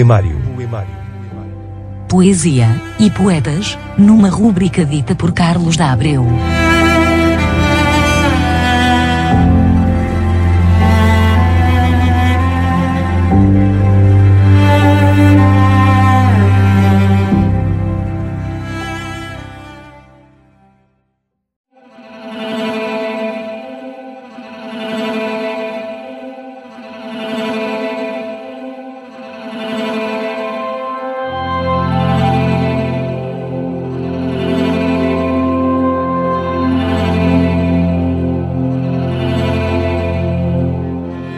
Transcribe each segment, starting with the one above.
Poemário. Poesia e poetas, numa rúbrica dita por Carlos da Abreu.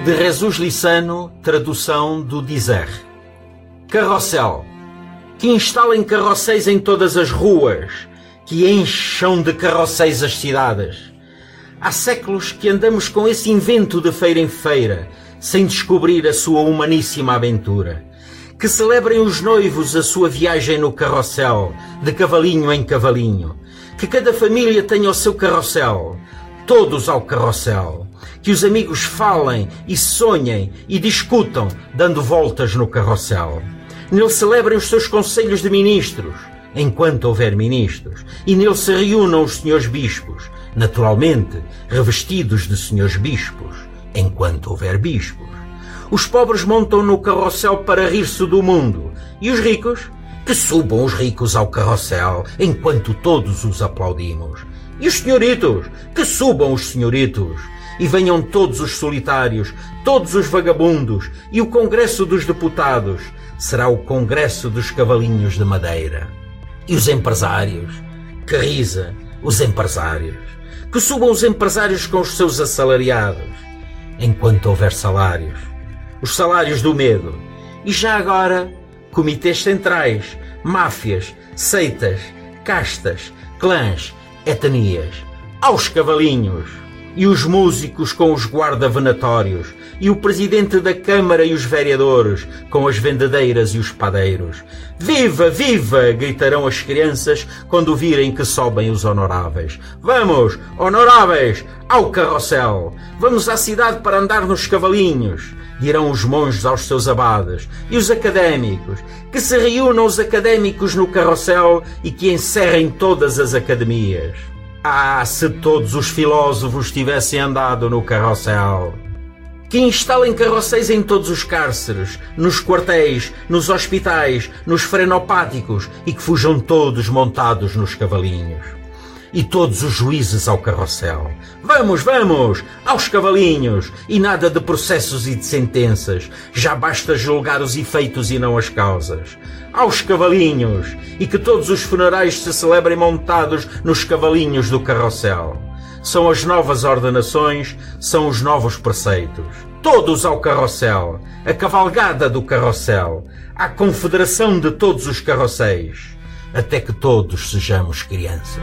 De Jesus Lissano, tradução do Dizer. Carrossel. Que instalem carrosséis em todas as ruas, que encham de carrosséis as cidades. Há séculos que andamos com esse invento de feira em feira, sem descobrir a sua humaníssima aventura. Que celebrem os noivos a sua viagem no carrossel, de cavalinho em cavalinho. Que cada família tenha o seu carrossel, todos ao carrossel que os amigos falem e sonhem e discutam, dando voltas no carrossel. Nele celebrem os seus conselhos de ministros, enquanto houver ministros, e nele se reúnam os senhores bispos, naturalmente revestidos de senhores bispos, enquanto houver bispos. Os pobres montam no carrossel para rir-se do mundo, e os ricos? Que subam os ricos ao carrossel, enquanto todos os aplaudimos. E os senhoritos? Que subam os senhoritos, e venham todos os solitários, todos os vagabundos, e o Congresso dos Deputados será o Congresso dos Cavalinhos de Madeira. E os empresários? Que risa, os empresários. Que subam os empresários com os seus assalariados, enquanto houver salários. Os salários do medo. E já agora, comitês centrais, máfias, seitas, castas, clãs, etnias. Aos cavalinhos! e os músicos com os guarda-venatórios, e o presidente da Câmara e os vereadores com as vendedeiras e os padeiros. Viva, viva! gritarão as crianças quando virem que sobem os honoráveis. Vamos, honoráveis, ao carrossel! Vamos à cidade para andar nos cavalinhos! Dirão os monges aos seus abades, e os académicos, que se reúnam os académicos no carrossel e que encerrem todas as academias. Ah, se todos os filósofos tivessem andado no carrossel! Que instalem carrosséis em todos os cárceres, nos quartéis, nos hospitais, nos frenopáticos e que fujam todos montados nos cavalinhos. E todos os juízes ao carrossel. Vamos, vamos! Aos cavalinhos! E nada de processos e de sentenças. Já basta julgar os efeitos e não as causas aos cavalinhos e que todos os funerais se celebrem montados nos cavalinhos do carrossel. São as novas ordenações, são os novos preceitos. Todos ao carrossel, a cavalgada do carrossel, a confederação de todos os carrosséis, até que todos sejamos crianças.